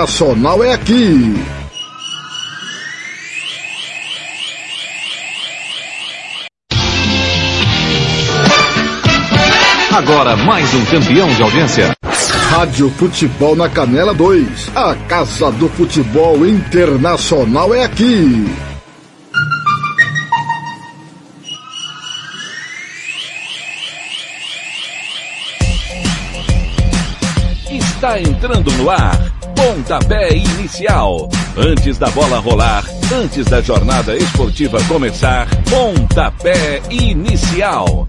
Nacional é aqui. Agora mais um campeão de audiência. Rádio Futebol na Canela 2. A Casa do Futebol Internacional é aqui. Está entrando no ar. Pontapé inicial. Antes da bola rolar, antes da jornada esportiva começar, pontapé inicial.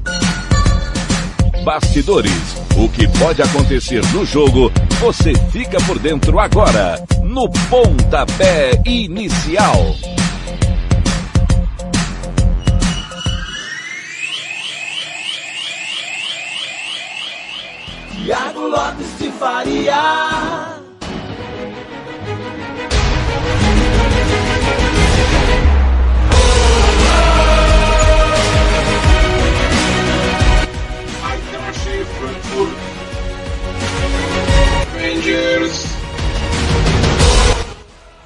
Bastidores. O que pode acontecer no jogo, você fica por dentro agora, no pontapé inicial. Tiago Lopes de Faria.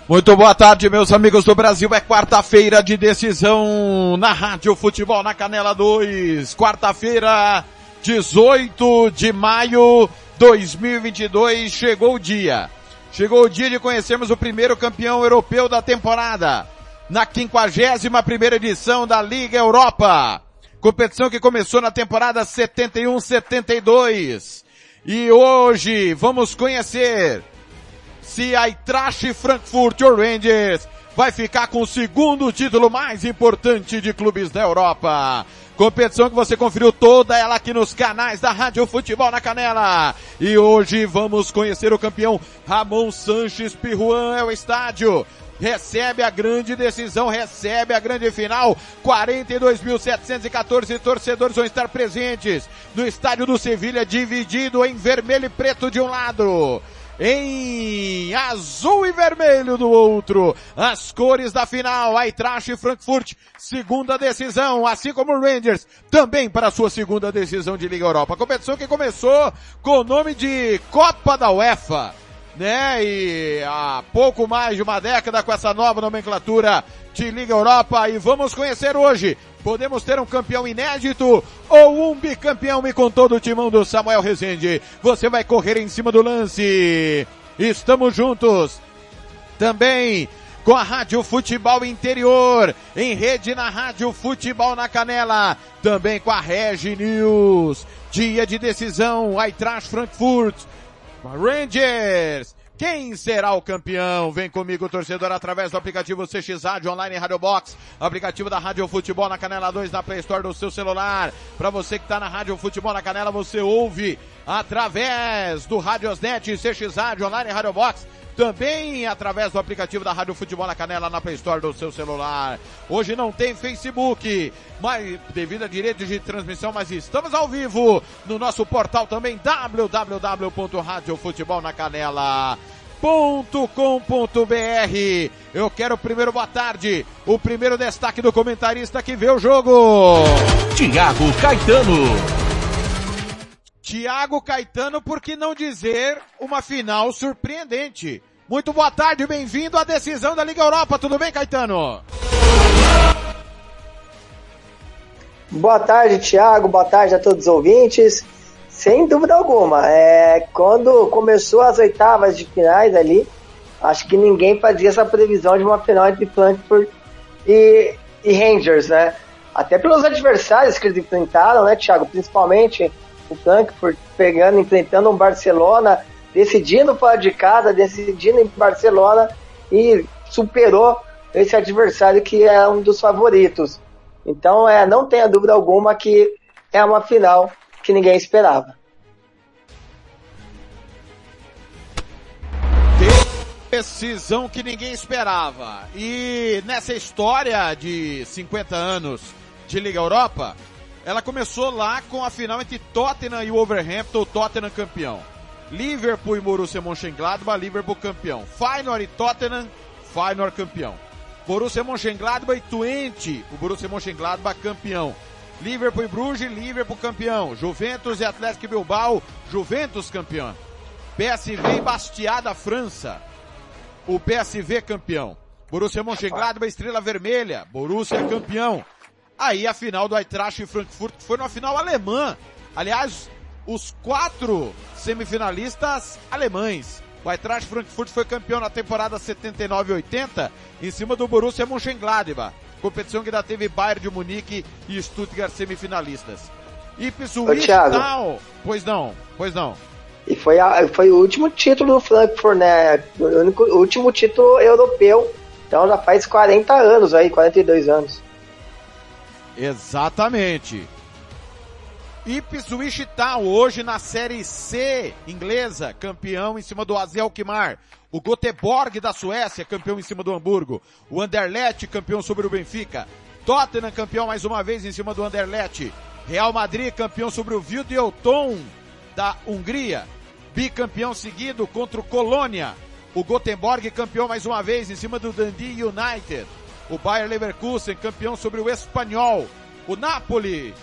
Muito boa tarde, meus amigos do Brasil. É quarta-feira de decisão na Rádio Futebol na Canela 2. Quarta-feira, 18 de maio 2022. Chegou o dia. Chegou o dia de conhecermos o primeiro campeão europeu da temporada. Na 51 primeira edição da Liga Europa. Competição que começou na temporada 71-72. E hoje vamos conhecer se a Eintracht Frankfurt ou Rangers vai ficar com o segundo título mais importante de clubes da Europa. Competição que você conferiu toda ela aqui nos canais da Rádio Futebol na Canela. E hoje vamos conhecer o campeão Ramon Sanches Pirruan é o estádio. Recebe a grande decisão, recebe a grande final. 42.714 torcedores vão estar presentes no estádio do Sevilha, dividido em vermelho e preto de um lado em azul e vermelho do outro. As cores da final, Eintracht e Frankfurt, segunda decisão, assim como o Rangers, também para sua segunda decisão de Liga Europa. Competição que começou com o nome de Copa da UEFA né? E há pouco mais de uma década com essa nova nomenclatura de Liga Europa e vamos conhecer hoje. Podemos ter um campeão inédito ou um bicampeão e com todo o timão do Samuel Rezende. Você vai correr em cima do lance. Estamos juntos. Também com a Rádio Futebol Interior, em rede na Rádio Futebol na Canela, também com a Regi News, dia de decisão, Eintracht Frankfurt, Rangers. Quem será o campeão? Vem comigo, torcedor, através do aplicativo CX Rádio Online Rádio Box, aplicativo da Rádio Futebol na Canela 2 na Play Store do seu celular. Para você que está na Rádio Futebol na Canela, você ouve através do Radiosnet CX Rádio Online Rádio Box também através do aplicativo da Rádio Futebol na Canela na Play Store do seu celular. Hoje não tem Facebook, mas devido a direitos de transmissão, mas estamos ao vivo no nosso portal também www.radiofutebolnacanela.com.br. Eu quero primeiro boa tarde, o primeiro destaque do comentarista que vê o jogo. Tiago Caetano. Tiago Caetano, por que não dizer uma final surpreendente? Muito boa tarde, bem-vindo à decisão da Liga Europa. Tudo bem, Caetano? Boa tarde, Tiago. Boa tarde a todos os ouvintes. Sem dúvida alguma, é, quando começou as oitavas de finais ali, acho que ninguém fazia essa previsão de uma final entre Frankfurt e, e Rangers, né? Até pelos adversários que eles enfrentaram, né, Thiago? Principalmente o Frankfurt pegando, enfrentando um Barcelona, decidindo fora de casa, decidindo em Barcelona e superou esse adversário que é um dos favoritos. Então, é, não tenha dúvida alguma que é uma final que ninguém esperava. Decisão que ninguém esperava. E nessa história de 50 anos de Liga Europa, ela começou lá com a final entre Tottenham e Wolverhampton, Tottenham campeão. Liverpool e Borussia Mönchengladbach, Liverpool campeão. Feyenoord e Tottenham, Feyenoord campeão. Borussia Mönchengladbach e Twente, o Borussia Mönchengladbach campeão. Liverpool e Bruges, Liverpool campeão. Juventus e Atlético Bilbao, Juventus campeão. PSV e Bastiada, França. o PSV campeão. Borussia Mönchengladbach, Estrela Vermelha, Borussia campeão. Aí a final do Eintracht e Frankfurt foi uma final alemã. Aliás, os quatro semifinalistas alemães. O Eintracht Frankfurt foi campeão na temporada 79-80 em cima do Borussia Mönchengladbach. Competição que ainda teve Bayern de Munique e Stuttgart semifinalistas. Ipswich Town. Pois não, pois não. E foi, a, foi o último título do Frankfurt, né? O, único, o último título europeu. Então já faz 40 anos aí, 42 anos. Exatamente. Ipswich Town, hoje na Série C inglesa, campeão em cima do AZ Alkmaar. O Göteborg da Suécia, campeão em cima do Hamburgo. O Anderlecht, campeão sobre o Benfica. Tottenham, campeão mais uma vez em cima do Anderlecht. Real Madrid, campeão sobre o Videoton da Hungria. Bicampeão seguido contra o Colônia. O Göteborg, campeão mais uma vez em cima do Dundee United. O Bayer Leverkusen, campeão sobre o Espanhol. O Napoli,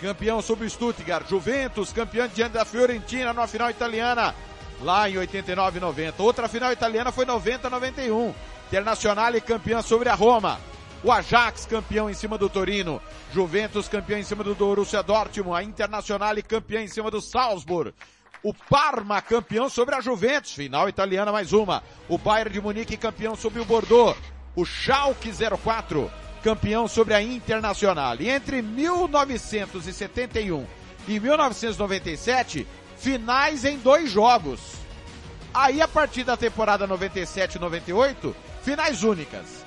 campeão sobre o Stuttgart. Juventus, campeão diante da Fiorentina na final italiana, lá em 89 e 90. Outra final italiana foi 90 91. Internazionale campeão sobre a Roma. O Ajax campeão em cima do Torino. Juventus campeão em cima do Borussia Dortmund. A Internazionale campeã em cima do Salzburg. O Parma campeão sobre a Juventus. Final italiana mais uma. O Bayern de Munique campeão sobre o Bordeaux. O Schalke 04 campeão sobre a Internacional. E entre 1971 e 1997, finais em dois jogos. Aí a partir da temporada 97 e 98, finais únicas.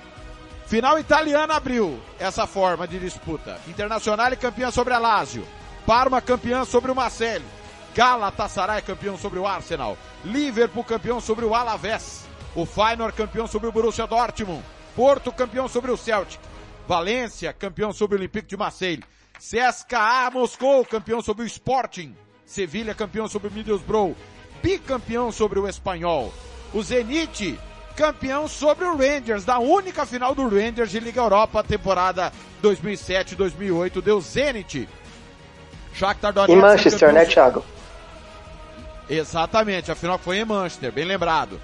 Final italiana abriu essa forma de disputa. Internacional campeã sobre a Lazio. Parma campeã sobre o Marseille. Galatasaray campeão sobre o Arsenal. Liverpool campeão sobre o Alavés. O Feyenoord campeão sobre o Borussia Dortmund. Porto campeão sobre o Celtic. Valência, campeão sobre o Olympique de Marseille. CSKA Moscou, campeão sobre o Sporting. Sevilha, campeão sobre o Middlesbrough. Bicampeão sobre o Espanhol. O Zenit, campeão sobre o Rangers, da única final do Rangers de Liga Europa, temporada 2007-2008, deu Zenit. Shakhtar Donetsk. Em Manchester, né, Thiago? Exatamente, a final foi em Manchester, bem lembrado.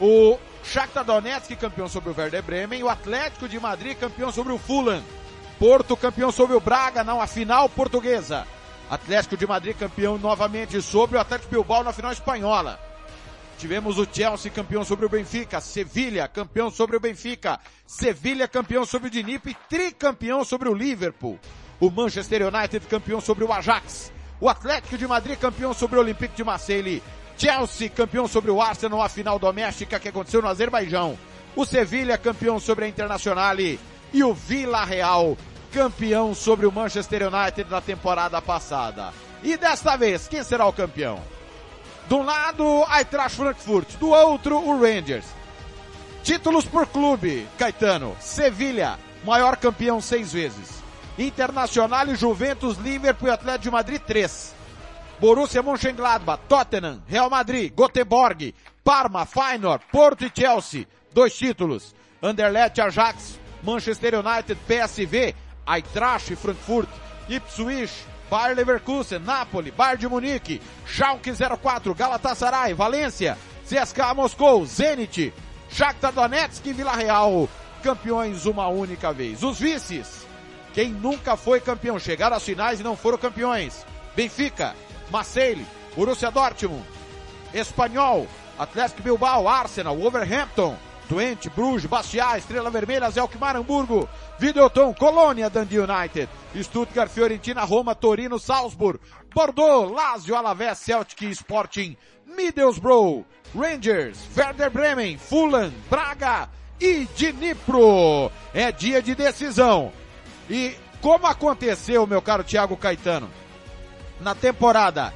O Shakhtar Donetsk campeão sobre o Werder Bremen, o Atlético de Madrid campeão sobre o Fulham, Porto campeão sobre o Braga na final portuguesa, Atlético de Madrid campeão novamente sobre o Atlético Bilbao na final espanhola. Tivemos o Chelsea campeão sobre o Benfica, Sevilha campeão sobre o Benfica, Sevilha campeão sobre o Dnipro e tricampeão sobre o Liverpool. O Manchester United campeão sobre o Ajax, o Atlético de Madrid campeão sobre o Olympique de Marseille Chelsea campeão sobre o Arsenal, a final doméstica que aconteceu no Azerbaijão. O Sevilha campeão sobre a Internazionale e o Vila Real campeão sobre o Manchester United na temporada passada. E desta vez, quem será o campeão? De um lado, Eintracht Frankfurt, do outro, o Rangers. Títulos por clube, Caetano. Sevilha, maior campeão seis vezes. Internacional e Juventus, Liverpool e Atlético de Madrid, três. Borussia Mönchengladbach, Tottenham, Real Madrid, Göteborg, Parma, Feyenoord, Porto e Chelsea, dois títulos. Anderlecht, Ajax, Manchester United, PSV, Eintracht, Frankfurt, Ipswich, Bayer Leverkusen, Napoli, Bayern de Munique, Schalke 04, Galatasaray, Valência, CSKA Moscou, Zenit, Shakhtar Donetsk e Vila Real, campeões uma única vez. Os vices, quem nunca foi campeão, chegaram às finais e não foram campeões. Benfica, Marseille, Borussia Dortmund, Espanhol, Atlético Bilbao, Arsenal, Wolverhampton, Twente, Bruges, Bastia, Estrela Vermelha, Zelkmar, Hamburgo, Videoton, Colônia, Dundee United, Stuttgart, Fiorentina, Roma, Torino, Salzburg, Bordeaux, Lazio, Alavés, Celtic, Sporting, Middlesbrough, Rangers, Werder Bremen, Fulham, Braga e Dnipro. É dia de decisão. E como aconteceu, meu caro Thiago Caetano? Na temporada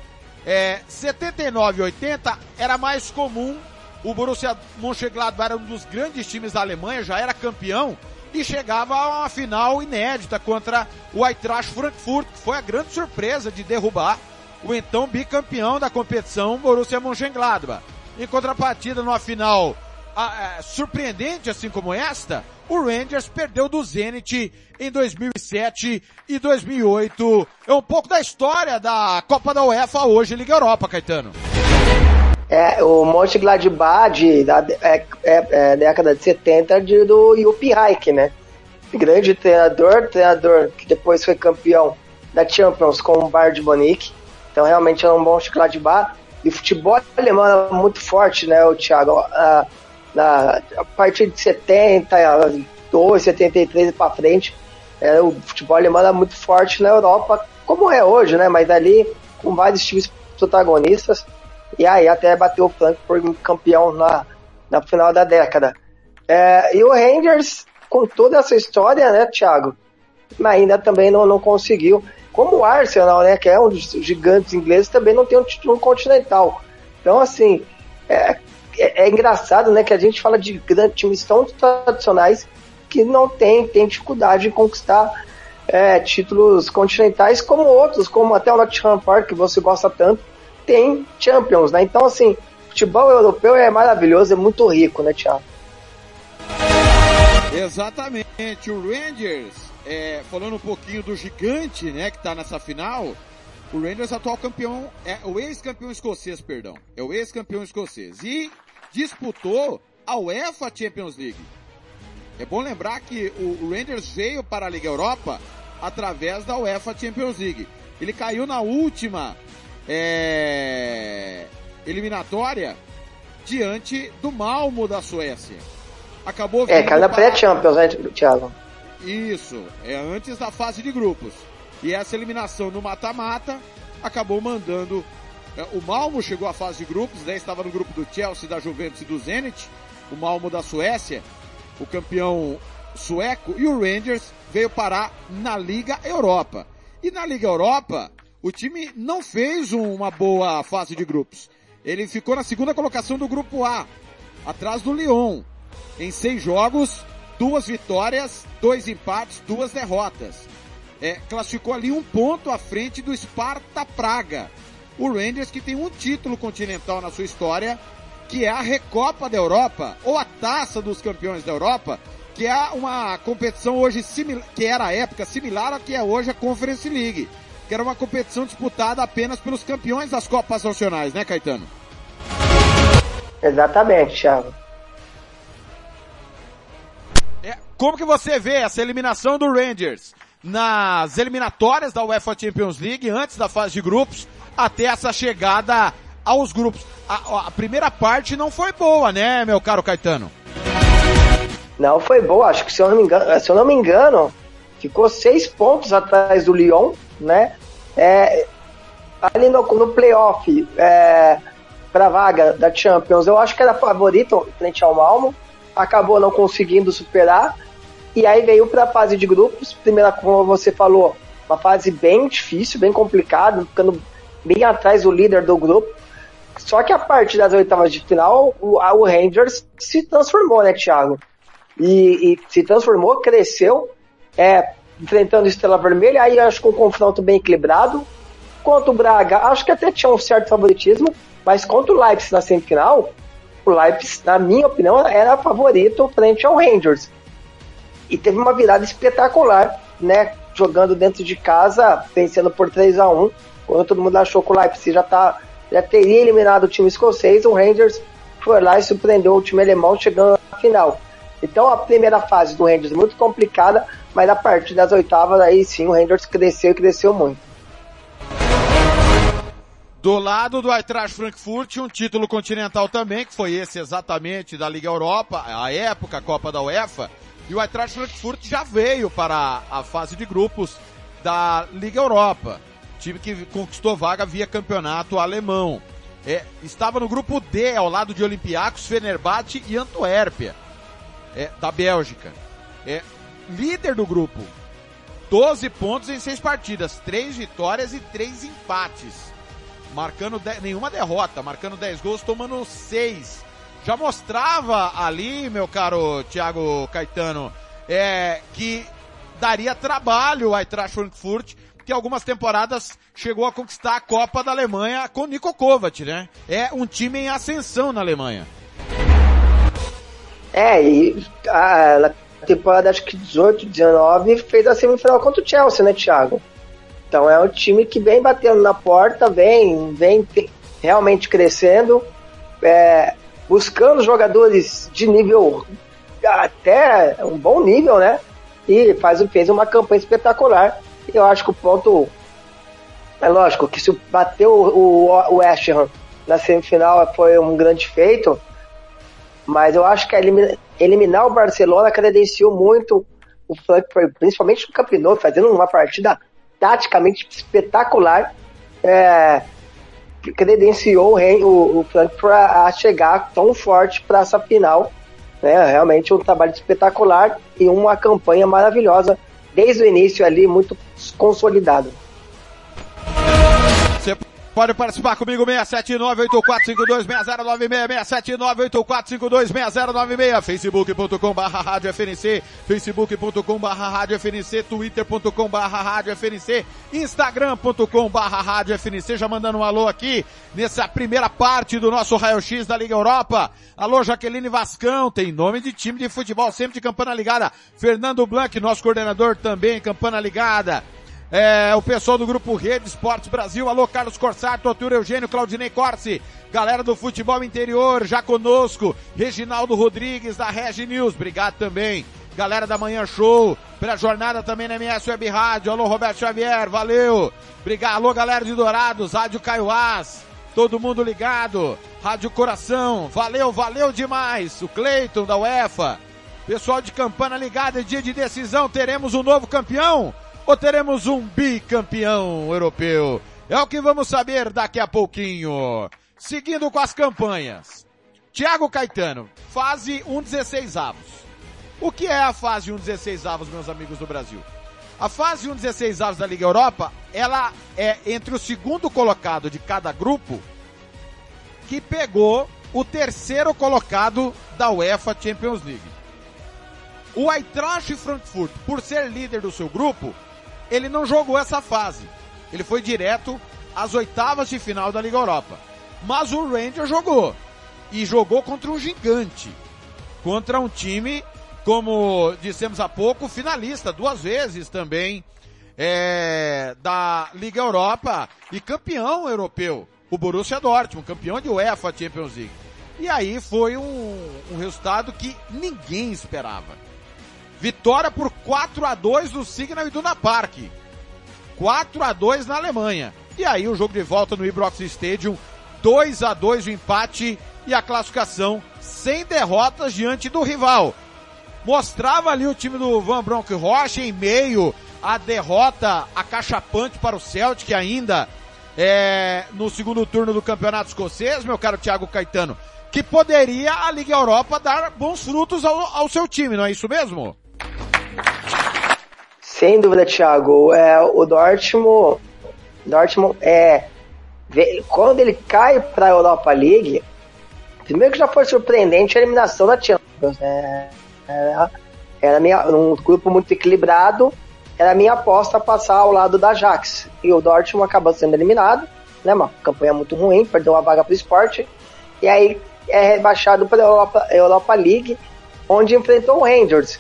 é, 79 80 era mais comum. O Borussia Mönchengladbach era um dos grandes times da Alemanha, já era campeão e chegava a uma final inédita contra o Eintracht Frankfurt, que foi a grande surpresa de derrubar o então bicampeão da competição Borussia Mönchengladbach. Em contrapartida, numa final é, surpreendente assim como esta, o Rangers perdeu do Zenit em 2007 e 2008. É um pouco da história da Copa da UEFA hoje, Liga Europa, Caetano. É, o Mönchengladbach de, da é, é, é, década de 70 de, do Jupp Heynckes, né? Grande treinador, treinador que depois foi campeão da Champions com o Bayern de Munique. Então realmente é um bom Mönchengladbach. E o futebol alemão é muito forte, né, o Thiago? A, na, a partir de 72, 73 para frente, é, o futebol alemão é muito forte na Europa, como é hoje, né? Mas ali com vários times protagonistas. E aí até bateu o Frankfurt campeão na, na final da década. É, e o Rangers, com toda essa história, né, Thiago? Ainda também não, não conseguiu. Como o Arsenal, né, que é um dos gigantes ingleses, também não tem um título continental. Então, assim, é, é, é engraçado, né, que a gente fala de grandes times tão tradicionais que não tem, tem dificuldade em conquistar é, títulos continentais, como outros, como até o Nottingham Park, que você gosta tanto, tem Champions, né? Então, assim, futebol europeu é maravilhoso, é muito rico, né, Thiago? Exatamente, o Rangers, é, falando um pouquinho do gigante, né, que tá nessa final, o Rangers atual campeão, é o ex-campeão escocês, perdão, é o ex-campeão escocês, e disputou a UEFA Champions League. É bom lembrar que o Rangers veio para a Liga Europa através da UEFA Champions League. Ele caiu na última é, eliminatória diante do Malmo da Suécia. Acabou É, caiu na pré-Champions, né, Thiago? Isso, é antes da fase de grupos. E essa eliminação no mata-mata acabou mandando. É, o Malmo chegou à fase de grupos, daí estava no grupo do Chelsea, da Juventus e do Zenit. O Malmo da Suécia, o campeão sueco, e o Rangers veio parar na Liga Europa. E na Liga Europa, o time não fez uma boa fase de grupos. Ele ficou na segunda colocação do grupo A, atrás do Lyon. Em seis jogos, duas vitórias, dois empates, duas derrotas. É, classificou ali um ponto à frente do Sparta Praga. O Rangers que tem um título continental na sua história, que é a Recopa da Europa, ou a Taça dos Campeões da Europa, que é uma competição hoje similar, que era a época similar à que é hoje a Conference League que era uma competição disputada apenas pelos campeões das Copas Nacionais, né, Caetano? Exatamente, Thiago. É, como que você vê essa eliminação do Rangers nas eliminatórias da UEFA Champions League, antes da fase de grupos, até essa chegada aos grupos? A, a primeira parte não foi boa, né, meu caro Caetano? Não foi boa, acho que se eu não me engano, se eu não me engano ficou seis pontos atrás do Lyon, né? É, ali no, no playoff, é, para vaga da Champions, eu acho que era favorito frente ao Malmo, acabou não conseguindo superar, e aí veio para a fase de grupos. Primeira, como você falou, uma fase bem difícil, bem complicada, ficando bem atrás do líder do grupo. Só que a partir das oitavas de final, o, o Rangers se transformou, né, Thiago? E, e se transformou, cresceu, é, enfrentando Estrela Vermelha, aí acho que um confronto bem equilibrado. Contra o Braga, acho que até tinha um certo favoritismo, mas contra o Leipzig na semifinal, o Leipzig, na minha opinião, era favorito frente ao Rangers. E teve uma virada espetacular, né? Jogando dentro de casa, vencendo por 3 a 1 quando todo mundo achou que o Leipzig já, tá, já teria eliminado o time escocês, o Rangers foi lá e surpreendeu o time alemão chegando na final. Então a primeira fase do Rangers é muito complicada, mas a partir das oitavas aí sim o Rangers cresceu e cresceu muito. Do lado do Eintracht Frankfurt, um título continental também, que foi esse exatamente da Liga Europa, a época, a Copa da UEFA, e o Eintracht Frankfurt já veio para a fase de grupos da Liga Europa, time que conquistou vaga via campeonato alemão. É, estava no grupo D, ao lado de Olympiacos, Fenerbahçe e Antuérpia, é, da Bélgica. É, líder do grupo. 12 pontos em 6 partidas, 3 vitórias e 3 empates. Marcando de, nenhuma derrota, marcando 10 gols, tomando 6. Já mostrava ali, meu caro Thiago Caetano, é, que daria trabalho ao Eintracht Frankfurt, que algumas temporadas chegou a conquistar a Copa da Alemanha com Niko Kovac, né? É um time em ascensão na Alemanha. É, e a, temporada acho que 18, 19, fez a semifinal contra o Chelsea, né, Thiago? Então é um time que vem batendo na porta, vem, vem realmente crescendo. é, buscando jogadores de nível até um bom nível, né? E faz, fez uma campanha espetacular. Eu acho que o ponto é lógico que se bateu o, o West Ham na semifinal foi um grande feito, mas eu acho que eliminar, eliminar o Barcelona credenciou muito o Frankfurt, principalmente no Campeonato, fazendo uma partida taticamente espetacular, é, credenciou o, o, o Frankfurt a chegar tão forte para essa final. Né? Realmente um trabalho espetacular e uma campanha maravilhosa desde o início ali, muito consolidado. Pode participar comigo, 67984526096, 67984526096, facebook.com barra rádio FNC, facebook.com barra rádio FNC, twitter.com barra rádio FNC, instagram.com barra rádio FNC, já mandando um alô aqui, nessa primeira parte do nosso raio-x da Liga Europa. Alô, Jaqueline Vascão, tem nome de time de futebol, sempre de campana ligada. Fernando Blanc, nosso coordenador também, campana ligada é, o pessoal do Grupo Rede Esportes Brasil, alô Carlos Corsato, Arthur Eugênio, Claudinei Corsi, galera do futebol interior já conosco, Reginaldo Rodrigues da Regi News, obrigado também. Galera da Manhã Show, pela jornada também na MS Web Rádio, alô Roberto Xavier, valeu. Obrigado, alô galera de Dourados, Rádio Caiuás, todo mundo ligado, Rádio Coração, valeu, valeu demais. O Cleiton da UEFA, pessoal de Campana ligado, é dia de decisão, teremos um novo campeão? Ou teremos um bicampeão europeu? É o que vamos saber daqui a pouquinho. Seguindo com as campanhas. Tiago Caetano, fase 1 avos. O que é a fase 1 avos, meus amigos do Brasil? A fase 1 avos da Liga Europa, ela é entre o segundo colocado de cada grupo que pegou o terceiro colocado da UEFA Champions League. O Eintracht Frankfurt, por ser líder do seu grupo, ele não jogou essa fase. Ele foi direto às oitavas de final da Liga Europa. Mas o Ranger jogou. E jogou contra um gigante. Contra um time, como dissemos há pouco, finalista duas vezes também é, da Liga Europa e campeão europeu. O Borussia Dortmund, campeão de UEFA Champions League. E aí foi um, um resultado que ninguém esperava. Vitória por 4 a 2 do Signal Iduna Park. 4 a 2 na Alemanha. E aí o jogo de volta no Ibrox Stadium, 2 a 2 o empate e a classificação sem derrotas diante do rival. Mostrava ali o time do Van Bronk Rocha em meio à derrota acachapante para o Celtic ainda é, no segundo turno do Campeonato Escocês, meu caro Thiago Caetano, que poderia a Liga Europa dar bons frutos ao, ao seu time, não é isso mesmo? Sem dúvida, Thiago. É, o Dortmund, Dortmund é, quando ele cai para a Europa League, primeiro que já foi surpreendente a eliminação da Champions. Né? Era, era minha, um grupo muito equilibrado, era a minha aposta passar ao lado da Ajax. E o Dortmund acabou sendo eliminado, né? Uma campanha muito ruim, perdeu uma vaga para o esporte. E aí é rebaixado para a Europa, Europa League, onde enfrentou o Rangers.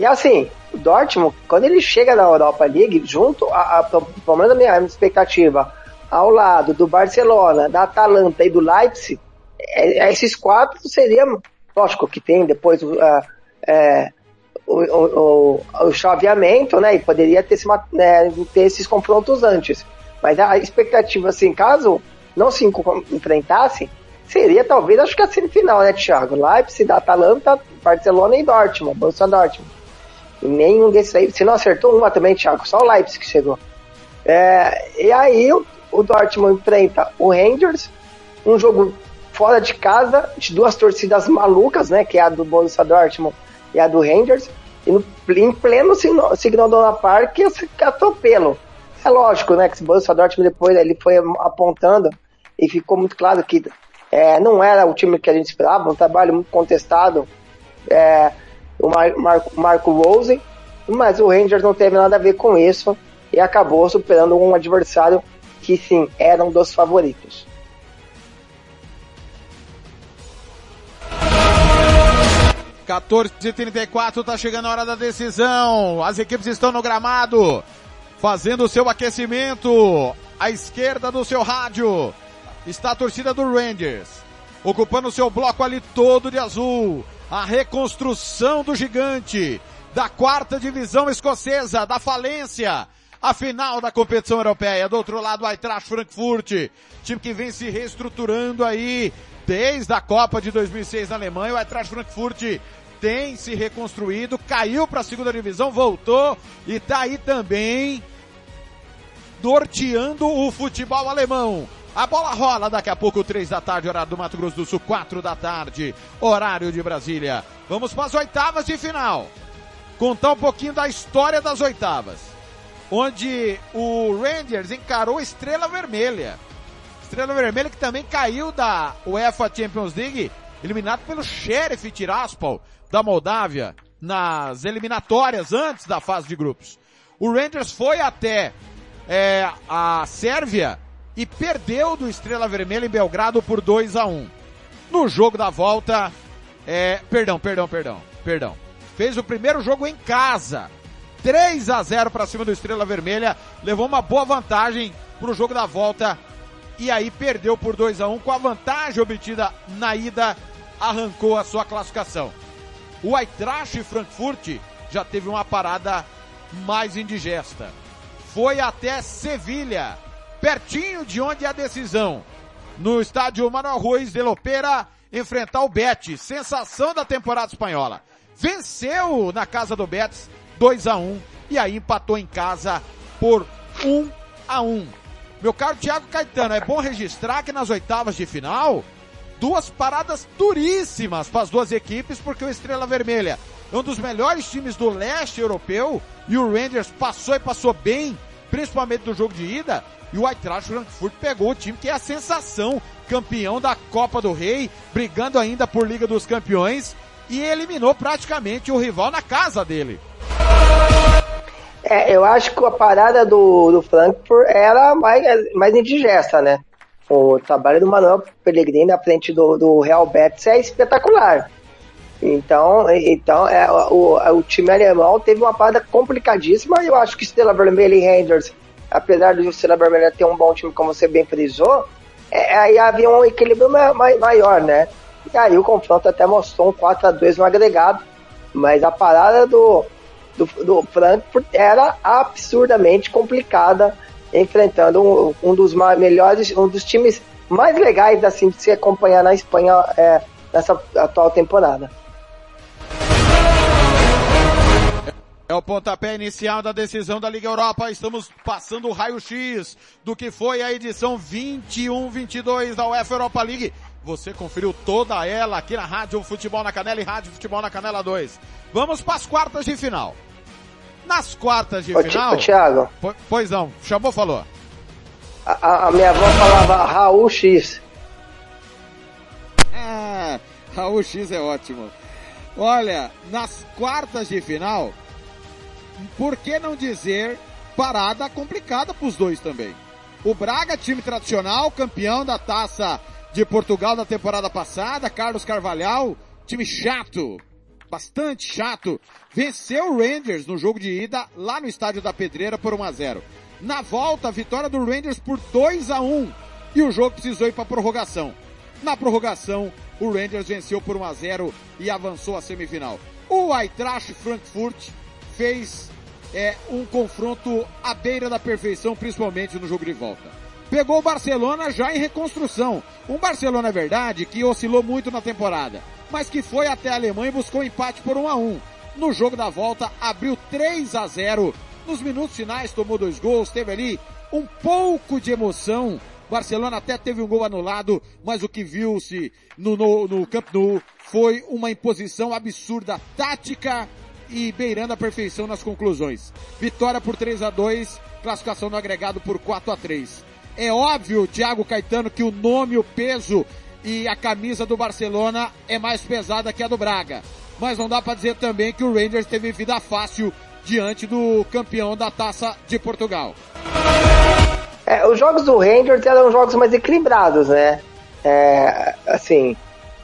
E assim, o Dortmund, quando ele chega na Europa League, junto, a, a, pelo menos a minha expectativa, ao lado do Barcelona, da Atalanta e do Leipzig, é, é esses quatro seriam, lógico que tem depois uh, é, o, o, o, o, chaveamento, né, e poderia ter, esse, né, ter esses confrontos antes. Mas a expectativa, assim, caso não se enfrentasse, seria talvez, acho que a semifinal, né, Thiago? Leipzig, da Atalanta, Barcelona e Dortmund, Borussia Dortmund. Nenhum desses aí, se não acertou uma também, Thiago, só o Leipzig que chegou. É, e aí o, o Dortmund enfrenta o Rangers, um jogo fora de casa, de duas torcidas malucas, né, que é a do Borussia Dortmund e a do Rangers, e no, em pleno Signal Dona Park, esse atropelo. É lógico, né, que o Borussia Dortmund depois ele foi apontando e ficou muito claro que é, não era o time que a gente esperava, um trabalho muito contestado, é, o Mar Marco, Marco Rose, mas o Rangers não teve nada a ver com isso e acabou superando um adversário que sim, era um dos favoritos. quatro tá chegando a hora da decisão. As equipes estão no gramado, fazendo o seu aquecimento. À esquerda do seu rádio está a torcida do Rangers. ocupando seu bloco ali todo de azul. A reconstrução do gigante da quarta divisão escocesa, da falência. A final da competição europeia. Do outro lado, o Eintracht Frankfurt, time que vem se reestruturando aí desde a Copa de 2006 na Alemanha. O Eintracht Frankfurt tem se reconstruído, caiu para a segunda divisão, voltou e tá aí também norteando o futebol alemão. A bola rola daqui a pouco, três da tarde, horário do Mato Grosso do Sul, quatro da tarde, horário de Brasília. Vamos para as oitavas de final. Contar um pouquinho da história das oitavas. Onde o Rangers encarou Estrela Vermelha. Estrela Vermelha que também caiu da UEFA Champions League, eliminado pelo Sheriff Tiraspol da Moldávia nas eliminatórias antes da fase de grupos. O Rangers foi até é, a Sérvia e perdeu do Estrela Vermelha em Belgrado por 2 a 1 No jogo da volta, é, perdão, perdão, perdão, perdão. Fez o primeiro jogo em casa. 3 a 0 para cima do Estrela Vermelha, levou uma boa vantagem para o jogo da volta e aí perdeu por 2 a 1 com a vantagem obtida na ida, arrancou a sua classificação. O Eintracht Frankfurt já teve uma parada mais indigesta. Foi até Sevilha, pertinho de onde é a decisão. No estádio Manuel Ruiz de Lopera, enfrentar o Betis, sensação da temporada espanhola. Venceu na casa do Betis 2 a 1 e aí empatou em casa por 1 a 1. Meu caro Thiago Caetano, é bom registrar que nas oitavas de final duas paradas duríssimas para as duas equipes, porque o Estrela Vermelha é um dos melhores times do leste europeu e o Rangers passou e passou bem, principalmente no jogo de ida, e o Eintracht Frankfurt pegou o time que é a sensação, campeão da Copa do Rei, brigando ainda por Liga dos Campeões e eliminou praticamente o rival na casa dele. É, eu acho que a parada do, do Frankfurt era mais, mais indigesta, né? o trabalho do Manuel Pellegrini à frente do, do Real Betis é espetacular. Então, então é, o, o time alemão teve uma parada complicadíssima. Eu acho que Estrela Vermelha e Rangers, apesar do Estrela Vermelha ter um bom time, como você bem frisou, é, aí havia um equilíbrio maior, né? E aí o confronto até mostrou um 4 a 2 no agregado, mas a parada do, do, do Frankfurt era absurdamente complicada enfrentando um, um dos melhores, um dos times mais legais assim de se acompanhar na Espanha é, nessa atual temporada. É o pontapé inicial da decisão da Liga Europa. Estamos passando o raio-x do que foi a edição 21-22 da UEFA Europa League. Você conferiu toda ela aqui na Rádio Futebol na Canela e Rádio Futebol na Canela 2. Vamos para as quartas de final. Nas quartas de ô, final. Ô, Thiago. Pois não, chamou, falou. A, a minha avó falava Raul X. Ah, Raul X é ótimo. Olha, nas quartas de final, por que não dizer parada complicada para os dois também? O Braga, time tradicional, campeão da taça de Portugal na temporada passada, Carlos Carvalhal, time chato, bastante chato, venceu o Rangers no jogo de ida lá no estádio da Pedreira por 1 a 0. Na volta, vitória do Rangers por 2 a 1 e o jogo precisou ir para prorrogação. Na prorrogação, o Rangers venceu por 1 a 0 e avançou à semifinal. O Eintracht Frankfurt fez é, um confronto à beira da perfeição, principalmente no jogo de volta. Pegou o Barcelona já em reconstrução. Um Barcelona, é verdade, que oscilou muito na temporada mas que foi até a Alemanha e buscou empate por 1 a 1. No jogo da volta, abriu 3 a 0. Nos minutos finais, tomou dois gols, teve ali um pouco de emoção. Barcelona até teve um gol anulado, mas o que viu-se no, no, no Camp Nou foi uma imposição absurda tática e beirando a perfeição nas conclusões. Vitória por 3 a 2, classificação no agregado por 4 a 3. É óbvio, Thiago Caetano, que o nome, o peso e a camisa do Barcelona é mais pesada que a do Braga. Mas não dá para dizer também que o Rangers teve vida fácil diante do campeão da Taça de Portugal. É, os jogos do Rangers eram jogos mais equilibrados, né? É, assim,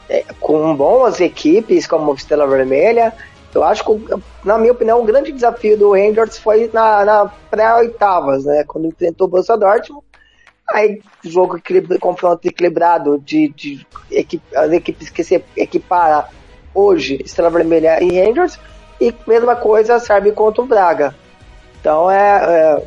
é, com boas equipes como Estrela Vermelha. Eu acho que, na minha opinião, o grande desafio do Rangers foi na, na pré-oitavas, né? Quando enfrentou o Borussia Dortmund Aí, jogo equilibra, confronto equilibrado de, de equipe, as equipes que se equiparam hoje, Estrela Vermelha e Rangers, e mesma coisa serve contra o Braga. Então é, é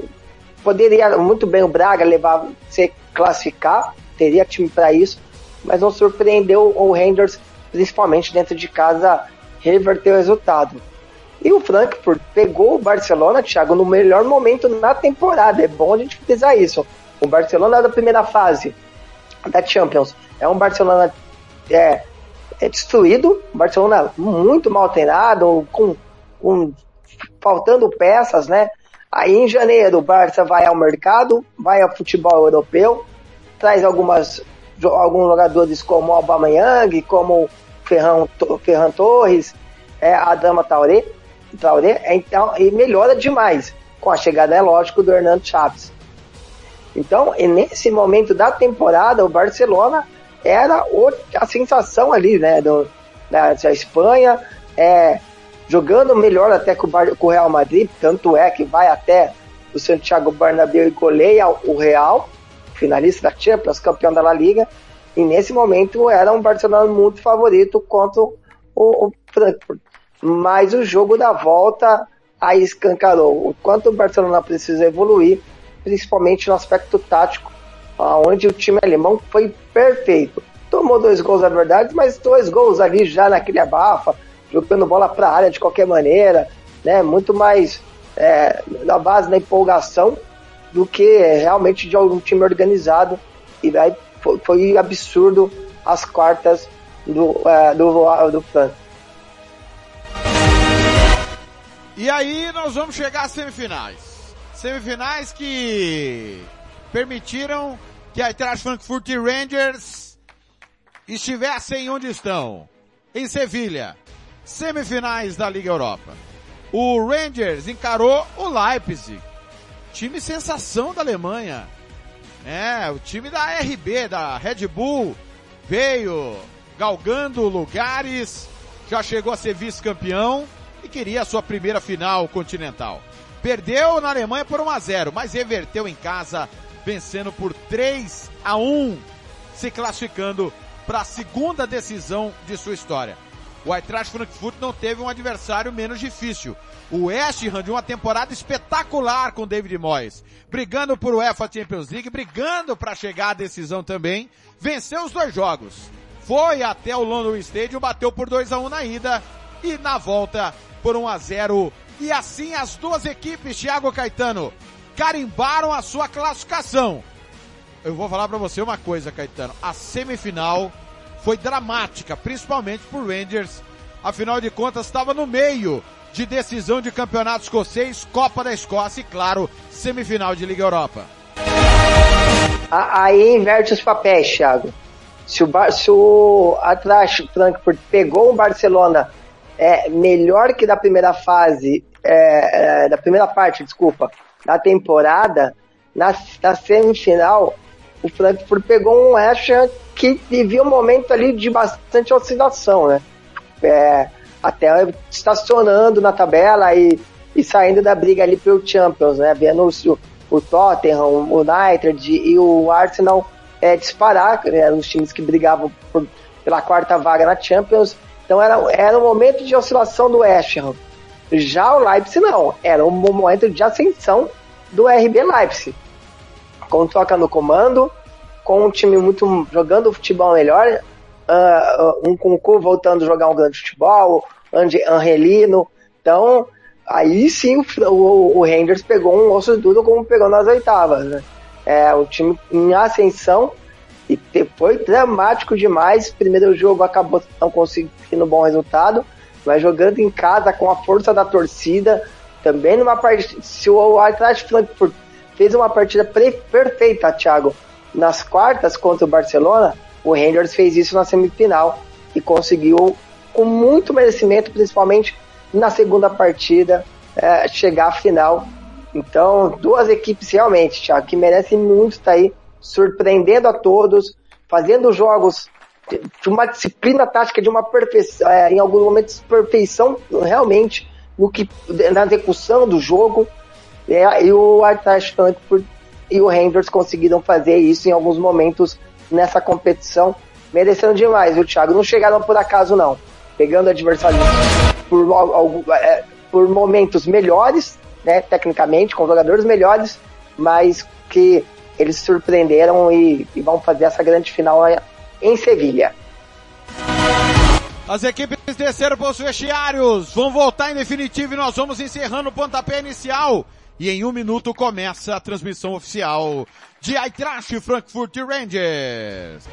poderia muito bem o Braga levar, se classificar, teria time para isso, mas não surpreendeu o Rangers, principalmente dentro de casa, reverter o resultado. E o Frankfurt pegou o Barcelona, Thiago, no melhor momento na temporada. É bom a gente frisar isso. O Barcelona da primeira fase da Champions é um Barcelona é, é destruído, Barcelona muito mal treinado, com, com faltando peças, né? Aí em janeiro o Barça vai ao mercado, vai ao futebol europeu, traz algumas alguns jogadores como o Aubameyang, como Ferran, Ferran Torres, é, a Dama Traoré, Traoré então, e melhora demais com a chegada, é lógico, do Hernando Chaves. Então, nesse momento da temporada, o Barcelona era o, a sensação ali, né, do, da, da Espanha, é, jogando melhor até com o, com o Real Madrid, tanto é que vai até o Santiago Bernabéu e goleia o Real, finalista da Champions, campeão da La Liga, e nesse momento era um Barcelona muito favorito contra o, o Frankfurt. Mas o jogo da volta aí escancarou o quanto o Barcelona precisa evoluir principalmente no aspecto tático, onde o time alemão foi perfeito. Tomou dois gols, na verdade, mas dois gols ali já naquele abafa, jogando bola para a área de qualquer maneira, né? Muito mais é, na base da empolgação do que realmente de algum time organizado. E daí foi, foi absurdo as quartas do, é, do, do Franco. E aí nós vamos chegar às semifinais. Semifinais que permitiram que a Eintracht Frankfurt e Rangers estivessem onde estão. Em Sevilha. Semifinais da Liga Europa. O Rangers encarou o Leipzig. Time sensação da Alemanha. É, o time da RB, da Red Bull, veio galgando lugares, já chegou a ser vice-campeão e queria a sua primeira final continental. Perdeu na Alemanha por 1 a 0, mas reverteu em casa, vencendo por 3 a 1, se classificando para a segunda decisão de sua história. O Eintracht Frankfurt não teve um adversário menos difícil. O West Ham de uma temporada espetacular com David Moyes, brigando por UEFA Champions League, brigando para chegar à decisão também, venceu os dois jogos. Foi até o London Stadium, bateu por 2 a 1 na ida e na volta por 1 a 0 e assim as duas equipes, Thiago Caetano, carimbaram a sua classificação. Eu vou falar para você uma coisa, Caetano. A semifinal foi dramática, principalmente por Rangers. Afinal de contas, estava no meio de decisão de campeonato escocês, Copa da Escócia e, claro, semifinal de Liga Europa. Aí inverte os papéis, Thiago. Se o, Bar o Atlético Frankfurt pegou o Barcelona é, melhor que da primeira fase é, é, da primeira parte, desculpa, da temporada, na, na semifinal, o Frankfurt pegou um West Ham que vivia um momento ali de bastante oscilação, né? É, até estacionando na tabela e, e saindo da briga ali pelo Champions, né? Vendo o, o Tottenham, o United e o Arsenal é, disparar, né? os times que brigavam por, pela quarta vaga na Champions. Então era, era um momento de oscilação do West Ham. Já o Leipzig não, era um momento de ascensão do RB Leipzig. Com toca no comando, com um time muito jogando futebol melhor, uh, um com voltando a jogar um grande futebol, Angelino. Então, aí sim o, o, o Rangers pegou um osso duro como pegou nas oitavas. Né? É, o time em ascensão e foi dramático demais. Primeiro jogo acabou não conseguindo um bom resultado mas jogando em casa com a força da torcida, também numa partida. Se o Atlético Frankfurt fez uma partida perfeita, Thiago, nas quartas contra o Barcelona, o Rangers fez isso na semifinal e conseguiu, com muito merecimento, principalmente na segunda partida, é, chegar à final. Então, duas equipes realmente, Thiago, que merecem muito estar aí, surpreendendo a todos, fazendo jogos de uma disciplina tática, de uma perfeição, é, em alguns momentos, perfeição realmente no que, na execução do jogo. É, e o Frankfurt e o Rangers conseguiram fazer isso em alguns momentos nessa competição, merecendo demais. O Thiago não chegaram por acaso não, pegando adversários por, é, por momentos melhores, né, tecnicamente, com jogadores melhores, mas que eles surpreenderam e, e vão fazer essa grande final em Sevilha. As equipes desceram para os vestiários, vão voltar em definitivo e nós vamos encerrando o pontapé inicial. E em um minuto começa a transmissão oficial de Eintracht Frankfurt Rangers.